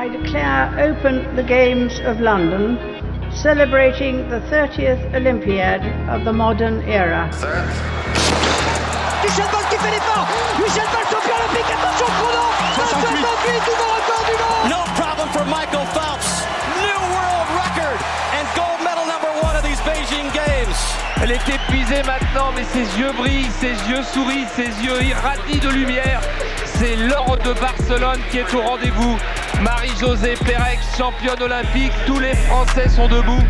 I declare open the Games of London, celebrating the 30th Olympiad of the modern era. Michel Boll qui fait l'effort Michel Boll champion olympique, attention chrono 68, nouveau record du monde No problem for Michael Phelps. New world record and gold medal number one of these Beijing Games. Elle est épuisée maintenant, mais ses yeux brillent, ses yeux sourient, ses yeux irradient de lumière. C'est l'or de Barcelone qui est au rendez-vous. Marie-Josée Pérec, championne olympique, tous les Français sont debout.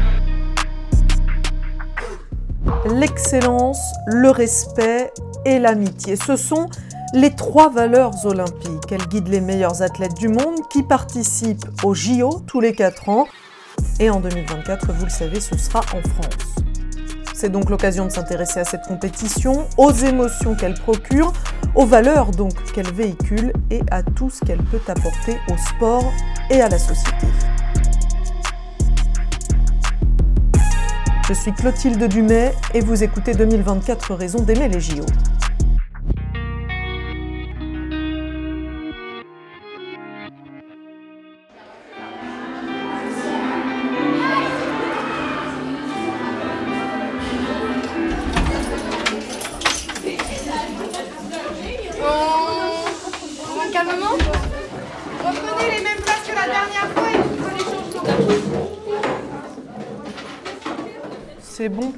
L'excellence, le respect et l'amitié, ce sont les trois valeurs olympiques. Elles guident les meilleurs athlètes du monde qui participent aux JO tous les 4 ans. Et en 2024, vous le savez, ce sera en France. C'est donc l'occasion de s'intéresser à cette compétition, aux émotions qu'elle procure, aux valeurs qu'elle véhicule et à tout ce qu'elle peut apporter au sport et à la société. Je suis Clotilde Dumais et vous écoutez 2024 raisons d'aimer les JO.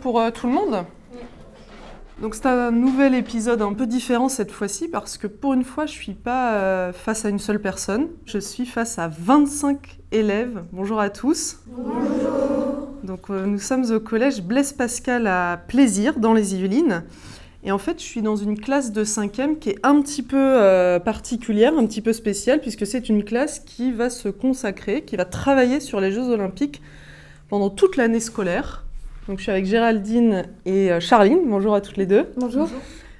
Pour euh, tout le monde donc c'est un nouvel épisode un peu différent cette fois-ci parce que pour une fois je suis pas euh, face à une seule personne, je suis face à 25 élèves. Bonjour à tous. Bonjour. Donc euh, nous sommes au collège Blaise Pascal à Plaisir dans les Yvelines. Et en fait je suis dans une classe de 5e qui est un petit peu euh, particulière, un petit peu spéciale puisque c'est une classe qui va se consacrer, qui va travailler sur les Jeux Olympiques pendant toute l'année scolaire. Donc, je suis avec Géraldine et euh, Charline. Bonjour à toutes les deux. Bonjour.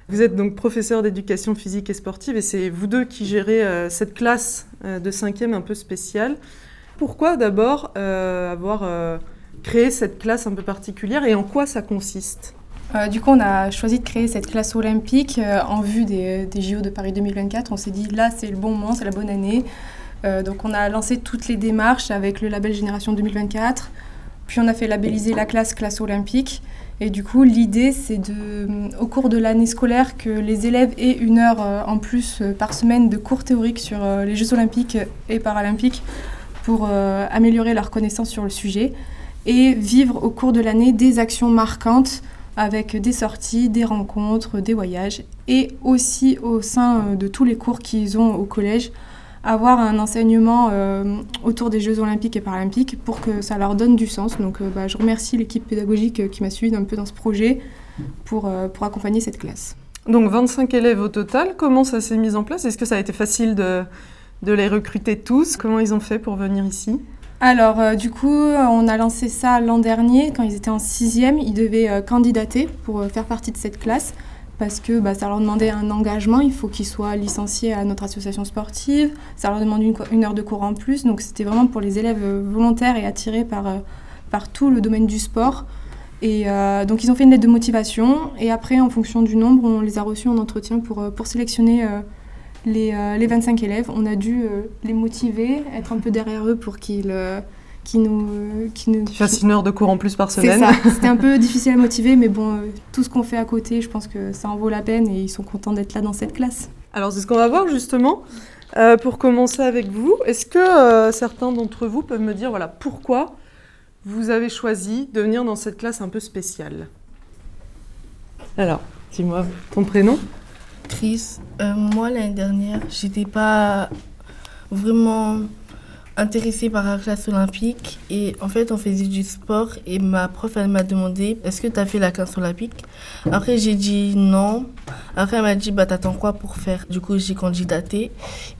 Vous êtes donc professeur d'éducation physique et sportive et c'est vous deux qui gérez euh, cette classe euh, de cinquième un peu spéciale. Pourquoi d'abord euh, avoir créé cette classe un peu particulière et en quoi ça consiste? Du coup, on a choisi de créer cette classe olympique en vue des, des JO de Paris 2024. On s'est dit là, c'est le bon moment, c'est la bonne année. Donc, on a lancé toutes les démarches avec le label Génération 2024. Puis, on a fait labelliser la classe classe olympique. Et du coup, l'idée, c'est de, au cours de l'année scolaire, que les élèves aient une heure euh, en plus euh, par semaine de cours théoriques sur euh, les Jeux olympiques et paralympiques pour améliorer leur connaissance sur le sujet et vivre au cours de l'année des actions marquantes avec des sorties, des rencontres, des voyages et aussi au sein de tous les cours qu'ils ont au collège, avoir un enseignement euh, autour des Jeux olympiques et paralympiques pour que ça leur donne du sens. Donc euh, bah, je remercie l'équipe pédagogique euh, qui m'a suivi un peu dans ce projet pour, euh, pour accompagner cette classe. Donc 25 élèves au total. Comment ça s'est mis en place? Est-ce que ça a été facile de, de les recruter tous? Comment ils ont fait pour venir ici? Alors, du coup, on a lancé ça l'an dernier, quand ils étaient en sixième. Ils devaient candidater pour faire partie de cette classe, parce que bah, ça leur demandait un engagement. Il faut qu'ils soient licenciés à notre association sportive. Ça leur demande une, heure de cours en plus. Donc, c'était vraiment pour les élèves euh, volontaires et attirés par, euh, par tout le domaine du sport. Et euh, donc, ils ont fait une lettre de motivation. Et après, en fonction du nombre, on les a reçus en entretien pour, pour sélectionner les, euh, les 25 élèves. On a dû les motiver, être un peu derrière eux pour qu'ils qu'ils nous, nous Qu'ils fassent une heure de cours en plus par c'est semaine ça. C'était un peu difficile à motiver, mais bon, euh, tout ce qu'on fait à côté, je pense que ça en vaut la peine et ils sont contents d'être là dans cette classe. Alors c'est ce qu'on va voir justement. Euh, pour commencer avec vous, est-ce que euh, certains d'entre vous peuvent me dire voilà, pourquoi vous avez choisi de venir dans cette classe un peu spéciale? Alors, dis-moi ton prénom. Chris, euh, moi l'année dernière, j'étais pas vraiment intéressée par la classe olympique et en fait on faisait du sport et ma prof elle m'a demandé est-ce que tu as fait la classe olympique? Après j'ai dit non. Après elle m'a dit bah t'attends quoi pour faire? Du coup j'ai candidaté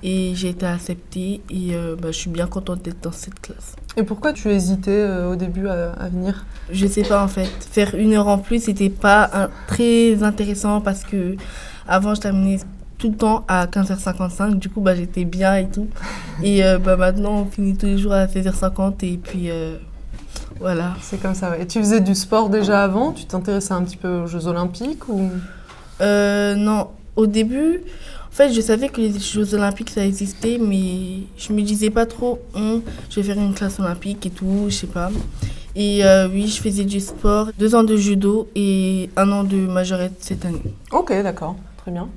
et j'ai été acceptée et euh, bah, je suis bien contente d'être dans cette classe. Et pourquoi tu hésitais euh, au début à, à venir? Je sais pas en fait. Faire une heure en plus, c'était pas un- très intéressant parce que avant je terminais tout le temps à 15h55. Du coup, bah, j'étais bien et tout. Et euh, bah, maintenant, on finit tous les jours à 16h50 et puis euh, voilà. C'est comme ça. ouais. Et tu faisais du sport déjà avant? Tu t'intéressais un petit peu aux Jeux Olympiques ou? Euh, non, au début, en fait, je savais que les Jeux Olympiques, ça existait, mais je me disais pas trop, Hum, je vais faire une classe olympique et tout, je sais pas. Et euh, oui, je faisais du sport, deux ans de judo et un an de majorette cette année. Ok, d'accord, très bien.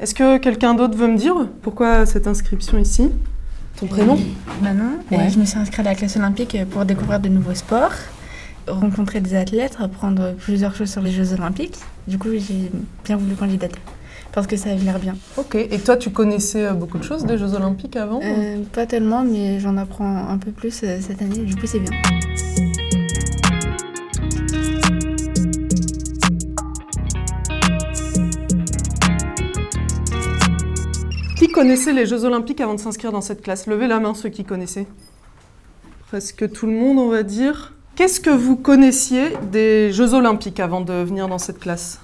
Est-ce que quelqu'un d'autre veut me dire pourquoi cette inscription ici? Ton prénom? Manon, Ouais. je me suis inscrite à la classe olympique pour découvrir de nouveaux sports, rencontrer des athlètes, apprendre plusieurs choses sur les Jeux olympiques. Du coup, j'ai bien voulu candidater parce que ça avait l'air bien. Ok, et toi tu connaissais euh, beaucoup de choses des Jeux Olympiques avant Euh, pas tellement, mais j'en apprends un peu plus euh, cette année. Du coup, c'est bien. Connaissait les Jeux Olympiques avant de s'inscrire dans cette classe? Levez la main ceux qui connaissaient. Presque tout le monde, on va dire. Qu'est-ce que vous connaissiez des Jeux Olympiques avant de venir dans cette classe?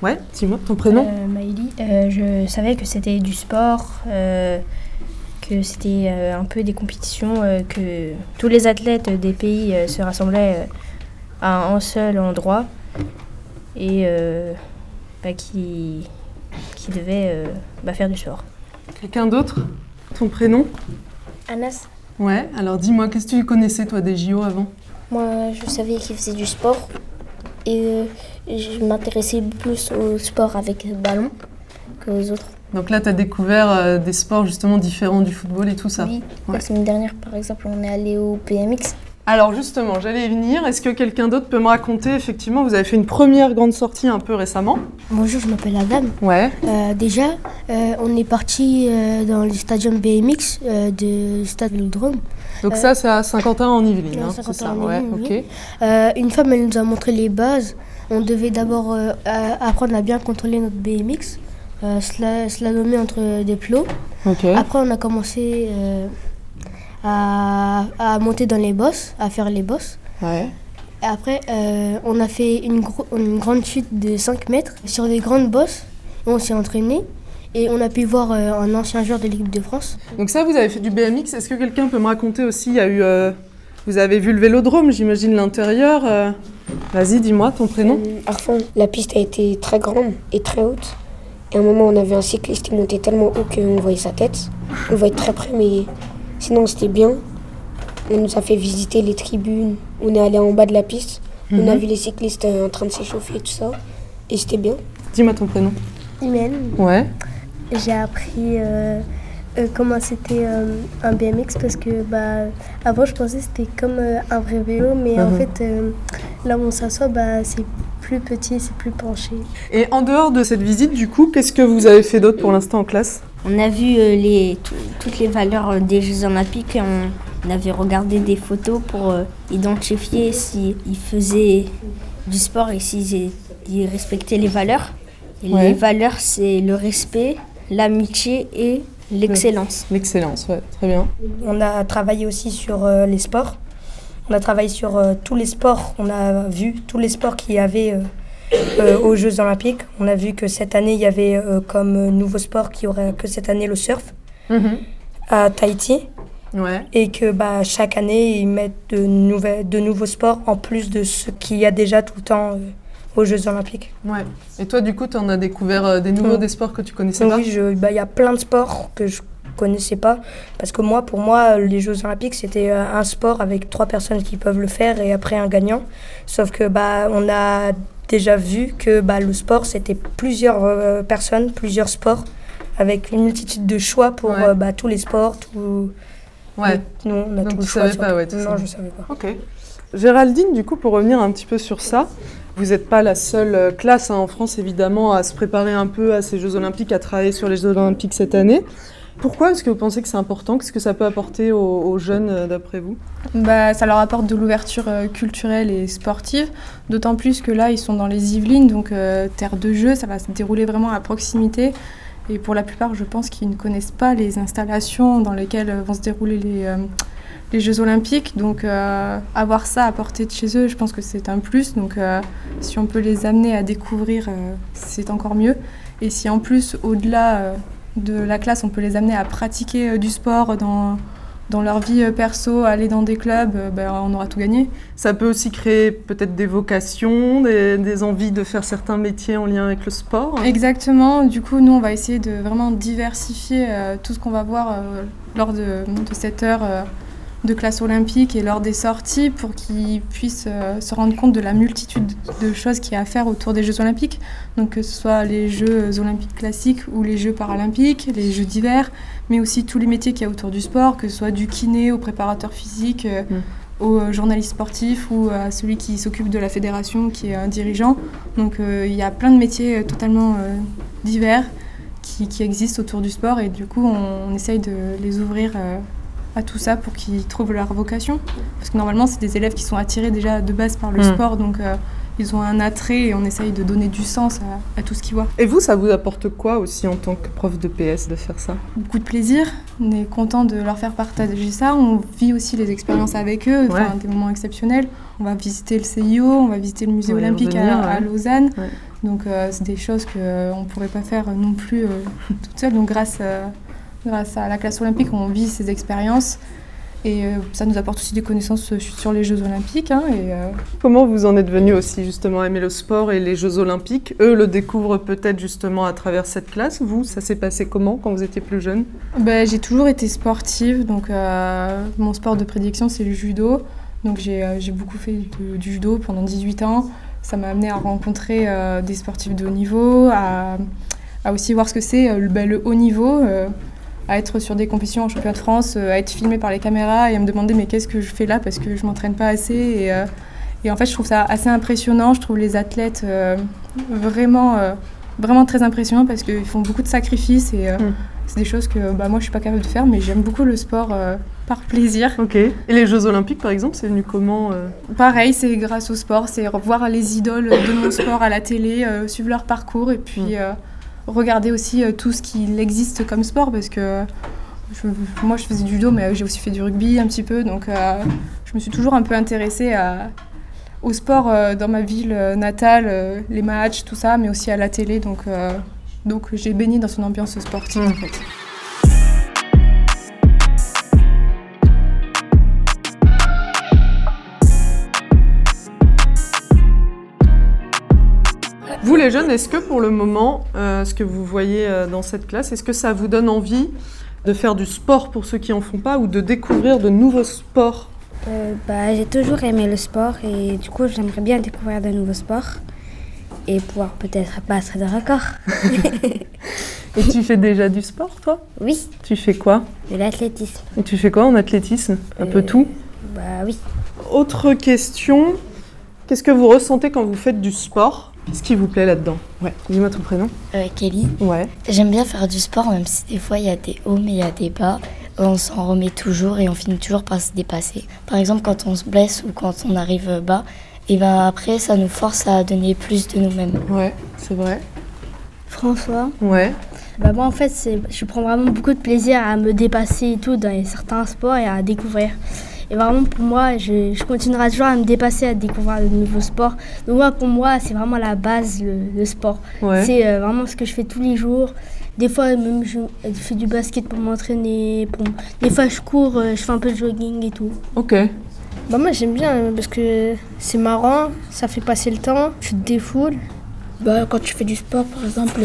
Ouais, dis-moi ton prénom? Euh, euh, je savais que c'était du sport, euh, que c'était euh, un peu des compétitions, que tous les athlètes des pays se rassemblaient à un seul endroit et bah, qui, qui devaient bah, faire du sport. Quelqu'un d'autre Ton prénom Anas, Ouais, alors dis-moi, qu'est-ce que tu connaissais toi des JO avant moi je savais qu'il faisait du sport et euh, je m'intéressais plus au sport avec ballon qu'aux autres. Donc là, tu as découvert euh, des sports justement différents du football et tout ça. Oui, Ouais. la semaine dernière par exemple on est allé au PMX. Alors justement, j'allais y venir. Est-ce que quelqu'un d'autre peut me raconter Effectivement, vous avez fait une première grande sortie un peu récemment? Bonjour, je m'appelle Adam. Ouais. Euh, déjà, euh, on est parti euh, dans le stadium BMX du stade Vélodrome. Donc ça, c'est à Saint-Quentin en Yvelines, hein, c'est ça. En Ouais, une femme, elle nous a montré les bases. On devait d'abord apprendre à bien contrôler notre BMX, sla- slalomer entre des plots. Ok. Après, on a commencé à, à monter dans les bosses, à faire les bosses. Ouais. Et après, euh, on a fait une, gro- une grande chute de 5 mètres sur des grandes bosses. On s'est entraîné et on a pu voir euh, un ancien joueur de l'équipe de France. Donc ça, vous avez fait du BMX. Est-ce que quelqu'un peut me raconter aussi Il y a eu, euh, vous avez vu le Vélodrome, j'imagine l'intérieur. euh. Vas-y, dis-moi ton prénom. Fond, la piste a été très grande et très haute. Et à un moment, on avait un cycliste qui montait tellement haut qu'on voyait sa tête. On voyait très près, mais sinon, c'était bien. On nous a fait visiter les tribunes. On est allé en bas de la piste. On a Mhm. vu les cyclistes euh, en train de s'échauffer et tout ça. Et c'était bien. Dis-moi ton prénom. Imen, Ouais. j'ai appris euh, euh, comment c'était euh, un BMX parce que bah, avant je pensais que c'était comme euh, un vrai vélo, mais en Mhm. fait euh, là où on s'assoit, bah, c'est plus petit, c'est plus penché. Et en dehors de cette visite, du coup, qu'est-ce que vous avez fait d'autre pour l'instant en classe? On a vu euh, les, tout- toutes les valeurs euh, des Jeux Olympiques. et On, on avait regardé des photos pour euh, identifier s'ils faisaient du sport et s'ils ils respectaient les valeurs. Et Ouais. Les valeurs, c'est le respect, l'amitié et l'excellence. L'excellence, ouais, très bien. On a travaillé aussi sur euh, les sports. On a travaillé sur euh, tous les sports. On a vu tous les sports qu'il y avait euh, aux Jeux Olympiques. On a vu que cette année, il y avait euh, comme nouveau sport qui aurait que cette année le surf à Tahiti. Ouais. Et que bah, chaque année, ils mettent de, nouvelles, de nouveaux sports en plus de ce qu'il y a déjà tout le temps euh, aux Jeux Olympiques. Ouais. Et toi, du coup, tu en as découvert des nouveaux, Mm. des sports que tu connaissais pas? Oui, bah, il y a plein de sports que je connaissais pas. Parce que moi, pour moi, les Jeux Olympiques, c'était un sport avec trois personnes qui peuvent le faire et après un gagnant. Sauf que bah, on a déjà vu que bah, le sport, c'était plusieurs euh, personnes, plusieurs sports, avec une multitude de choix pour Ouais. euh, bah, tous les sports. Tout... Ouais. Nous, on a Donc tout le choix. savais sur pas, ouais, tout Non, ça. je savais pas. Ok. Géraldine, du coup, pour revenir un petit peu sur ça, vous n'êtes pas la seule euh, classe hein, en France, évidemment, à se préparer un peu à ces Jeux Olympiques, à travailler sur les Jeux Olympiques cette année. Pourquoi est-ce que vous pensez que c'est important? Qu'est-ce que ça peut apporter aux, jeunes, euh, d'après vous? Bah, ça leur apporte de l'ouverture euh, culturelle et sportive, d'autant plus que là, ils sont dans les Yvelines, donc euh, terre de jeu, ça va se dérouler vraiment à proximité. Et pour la plupart, je pense qu'ils ne connaissent pas les installations dans lesquelles vont se dérouler les, les Jeux Olympiques. Donc, avoir ça à portée de chez eux, je pense que c'est un plus. Donc, si on peut les amener à découvrir, c'est encore mieux. Et si en plus, au-delà de la classe, on peut les amener à pratiquer euh, du sport dans dans leur vie euh, perso, aller dans des clubs, euh, ben, on aura tout gagné. Ça peut aussi créer peut-être des vocations, des, des, envies de faire certains métiers en lien avec le sport. Exactement. Du coup, nous, on va essayer de vraiment diversifier euh, tout ce qu'on va voir euh, lors de, de, cette heure euh, de classe olympique et lors des sorties pour qu'ils puissent se rendre compte de la multitude de choses qu'il y a à faire autour des Jeux olympiques. Donc que ce soit les Jeux olympiques classiques ou les Jeux paralympiques, les Jeux d'hiver, mais aussi tous les métiers qu'il y a autour du sport, que ce soit du kiné au préparateur physique. Mm au journaliste sportif ou à celui qui s'occupe de la fédération, qui est un dirigeant. Donc euh, il y a plein de métiers totalement euh, divers qui, qui, existent autour du sport et du coup on, on essaye de les ouvrir euh, à tout ça pour qu'ils trouvent leur vocation. Parce que normalement c'est des élèves qui sont attirés déjà de base par le mmh. sport, donc ils ont un attrait et on essaye de donner du sens à, à, tout ce qu'ils voient. Et vous, ça vous apporte quoi aussi en tant que prof de PS de faire ça? Beaucoup de plaisir. On est content de leur faire partager ça. On vit aussi les expériences avec eux, ouais. des moments exceptionnels. On va visiter le CIO, on va visiter le musée olympique à, à, Lausanne. Donc euh, c'est des choses qu'on euh, ne pourrait pas faire non plus euh, toute seule. Donc grâce, euh, grâce à la classe olympique, on vit ces expériences. Et euh, ça nous apporte aussi des connaissances sur les Jeux Olympiques. Hein, et, euh... Comment vous en êtes venu aussi justement à aimer le sport et les Jeux Olympiques? Eux le découvrent peut-être justement à travers cette classe. Vous, ça s'est passé comment quand vous étiez plus jeune? Ben, J'ai toujours été sportive. Donc euh, mon sport de prédiction, c'est le judo. Donc j'ai euh, beaucoup fait du judo pendant 18 ans. Ça m'a amené à rencontrer euh, des sportifs de haut niveau, à, à aussi voir ce que c'est ben, le haut niveau à être sur des compétitions en championnat de France, euh, à être filmé par les caméras et à me demander mais qu'est-ce que je fais là parce que je m'entraîne pas assez. Et, euh, et, en fait, je trouve ça assez impressionnant. Je trouve les athlètes euh, vraiment, euh, vraiment très impressionnants parce qu'ils font beaucoup de sacrifices et mm. c'est des choses que bah, moi je suis pas capable de faire, mais j'aime beaucoup le sport par plaisir. Ok. Et les Jeux Olympiques par exemple, c'est venu comment Pareil, c'est grâce au sport, c'est voir les idoles de mon sport à la télé, suivre leur parcours et puis. Mm regarder aussi euh, tout ce qu'il existe comme sport parce que je, moi je faisais du judo mais j'ai aussi fait du rugby un petit peu donc euh, je me suis toujours un peu intéressée à, au sport euh, dans ma ville natale, euh, les matchs, tout ça, mais aussi à la télé donc, donc j'ai baigné dans une ambiance sportive mmh. en fait. Les jeunes, est-ce que pour le moment, euh, ce que vous voyez euh, dans cette classe, est-ce que ça vous donne envie de faire du sport pour ceux qui en font pas ou de découvrir de nouveaux sports? Euh, bah, J'ai toujours aimé le sport et du coup j'aimerais bien découvrir de nouveaux sports et pouvoir peut-être battre des records. et tu fais déjà du sport toi? Oui. Tu fais quoi? De l'athlétisme. Et tu fais quoi en athlétisme? Un peu tout? Bah oui. Autre question, qu'est-ce que vous ressentez quand vous faites du sport? Qu'est-ce qui vous plaît là-dedans Ouais. Dis-moi ton prénom. Euh, Kelly. Ouais. J'aime bien faire du sport, même si des fois il y a des hauts, mais il y a des bas. On s'en remet toujours et on finit toujours par se dépasser. Par exemple, quand on se blesse ou quand on arrive bas, et ben après, ça nous force à donner plus de nous-mêmes. Ouais, c'est vrai. François. Ouais. Bah moi en fait, je prends vraiment beaucoup de plaisir à me dépasser et tout dans certains sports et à découvrir. Et vraiment, pour moi, je, je, continuerai toujours à me dépasser, à découvrir de nouveaux sports. Donc, moi, pour moi, c'est vraiment la base, le, le sport. Ouais. C'est euh, vraiment ce que je fais tous les jours. Des fois, même, je, je fais du basket pour m'entraîner. Pour... Des fois, je cours, euh, je fais un peu de jogging et tout. Ok. Bah, moi, j'aime bien parce que c'est marrant, ça fait passer le temps, tu te défoules. Bah, quand tu fais du sport, par exemple,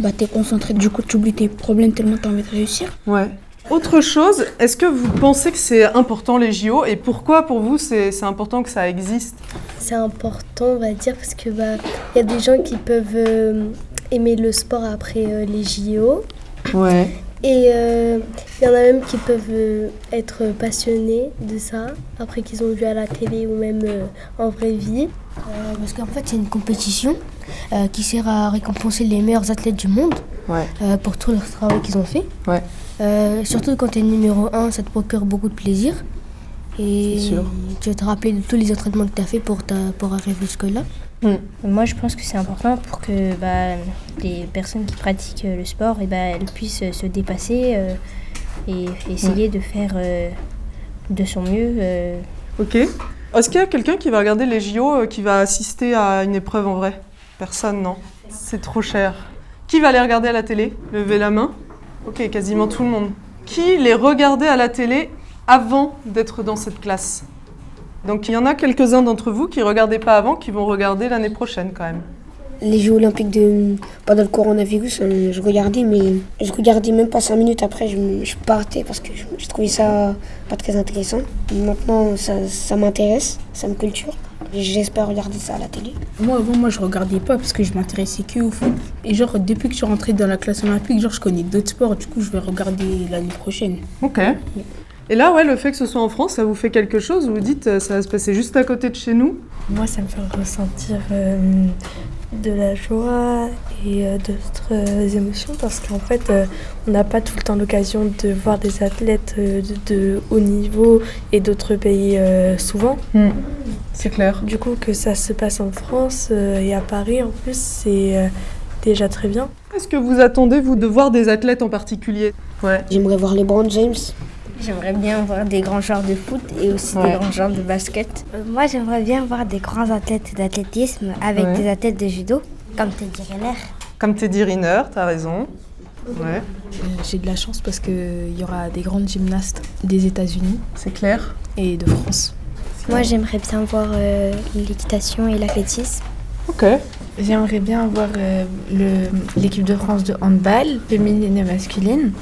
bah, tu es concentré, du coup, tu oublies tes problèmes tellement tu as envie de réussir. Ouais. Autre chose, est-ce que vous pensez que c'est important les JO et pourquoi pour vous c'est important que ça existe? C'est important, on va dire, parce que bah il y a des gens qui peuvent euh, aimer le sport après euh, les JO. Ouais. Et il euh, y en a même qui peuvent euh, être passionnés de ça après qu'ils ont vu à la télé ou même euh, en vraie vie. parce qu'en fait, c'est une compétition qui sert à récompenser les meilleurs athlètes du monde ouais. pour tout leur travail qu'ils ont fait. Ouais. Euh, surtout quand tu es numéro 1, ça te procure beaucoup de plaisir. Et tu vas te rappeler de tous les entraînements que tu as fait pour, ta, pour arriver jusque-là. Mmh. Moi, je pense que c'est important pour que bah, les personnes qui pratiquent le sport, et eh bah, elles puissent se dépasser euh, et essayer mmh. de faire euh, de son mieux. Euh. Ok. Est-ce qu'il y a quelqu'un qui va regarder les JO, qui va assister à une épreuve en vrai? Personne, non? C'est trop cher. Qui va les regarder à la télé? Levez la main. Ok, quasiment tout le monde. Qui les regardait à la télé avant d'être dans cette classe? Donc il y en a quelques-uns d'entre vous qui ne regardaient pas avant, qui vont regarder l'année prochaine quand même. Les Jeux Olympiques de, pendant le coronavirus, euh, je regardais, mais je regardais même pas 5 minutes après, je, je partais parce que je, trouvais ça pas très intéressant. Maintenant, ça, ça m'intéresse, ça me culture. J'espère regarder ça à la télé. Moi, avant, moi, je regardais pas parce que je m'intéressais que au foot. Et genre, depuis que je suis rentrée dans la classe olympique, genre, je connais d'autres sports. Du coup, je vais regarder l'année prochaine. Ok. Et là, ouais, le fait que ce soit en France, ça vous fait quelque chose? Vous vous dites, euh, ça va se passer juste à côté de chez nous? Moi, ça me fait ressentir euh, de la joie et euh, d'autres euh, émotions parce qu'en fait, euh, on n'a pas tout le temps l'occasion de voir des athlètes de, de, haut niveau et d'autres pays souvent. Mmh. C'est clair. Du coup, que ça se passe en France et à Paris, en plus, c'est déjà très bien. Est-ce que vous attendez, vous, de voir des athlètes en particulier? Ouais. J'aimerais voir les Brown James. J'aimerais bien voir des grands joueurs de foot et aussi ouais. des grands joueurs de basket. Euh, moi, j'aimerais bien voir des grands athlètes d'athlétisme avec ouais. des athlètes de judo, comme Teddy Riner. Comme Teddy Riner, t'as raison. Ouais. Euh, J'ai de la chance parce qu'il y aura des grandes gymnastes des États-Unis. C'est clair. Et de France. Moi, j'aimerais bien voir euh, l'équitation et l'athlétisme. Ok. J'aimerais bien voir euh, l'équipe de France de handball, féminine et masculine.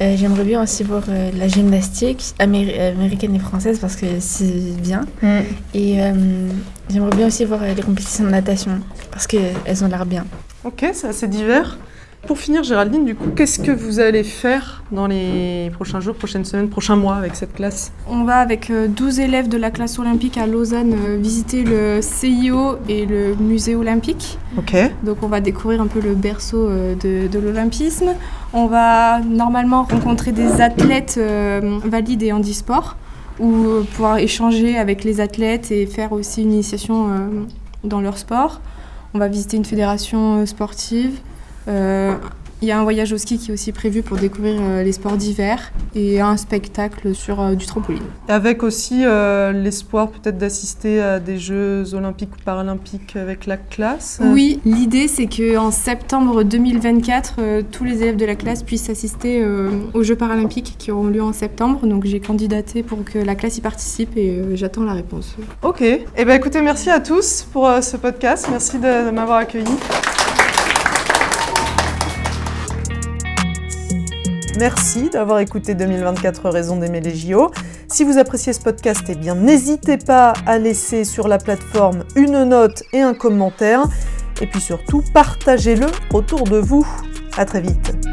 Euh, J'aimerais bien aussi voir euh, la gymnastique améri américaine et française parce que c'est bien. Mm. Et j'aimerais bien aussi voir les compétitions de natation parce qu'elles ont l'air bien. Ok, c'est assez divers. Pour finir, Géraldine, du coup, qu'est-ce que vous allez faire dans les prochains jours, prochaines semaines, prochains mois avec cette classe? On va avec 12 élèves de la classe olympique à Lausanne visiter le CIO et le musée olympique. Ok. Donc on va découvrir un peu le berceau de, de l'olympisme. On va normalement rencontrer des athlètes euh, valides et handisport ou pouvoir échanger avec les athlètes et faire aussi une initiation euh, dans leur sport. On va visiter une fédération sportive. Il euh, y a un voyage au ski qui est aussi prévu pour découvrir euh, les sports d'hiver et un spectacle sur euh, du trampoline. Avec aussi euh, l'espoir peut-être d'assister à des Jeux olympiques ou paralympiques avec la classe Oui, l'idée c'est qu'en septembre 2024, euh, tous les élèves de la classe puissent assister euh, aux Jeux paralympiques qui auront lieu en septembre. Donc j'ai candidaté pour que la classe y participe et j'attends la réponse. Ok. Eh bien écoutez, merci à tous pour ce podcast. Merci de, de m'avoir accueilli. Merci d'avoir écouté 2024 Raisons d'aimer les JO. Si vous appréciez ce podcast, eh n'hésitez pas à laisser sur la plateforme une note et un commentaire. Et puis surtout, partagez-le autour de vous. À très vite.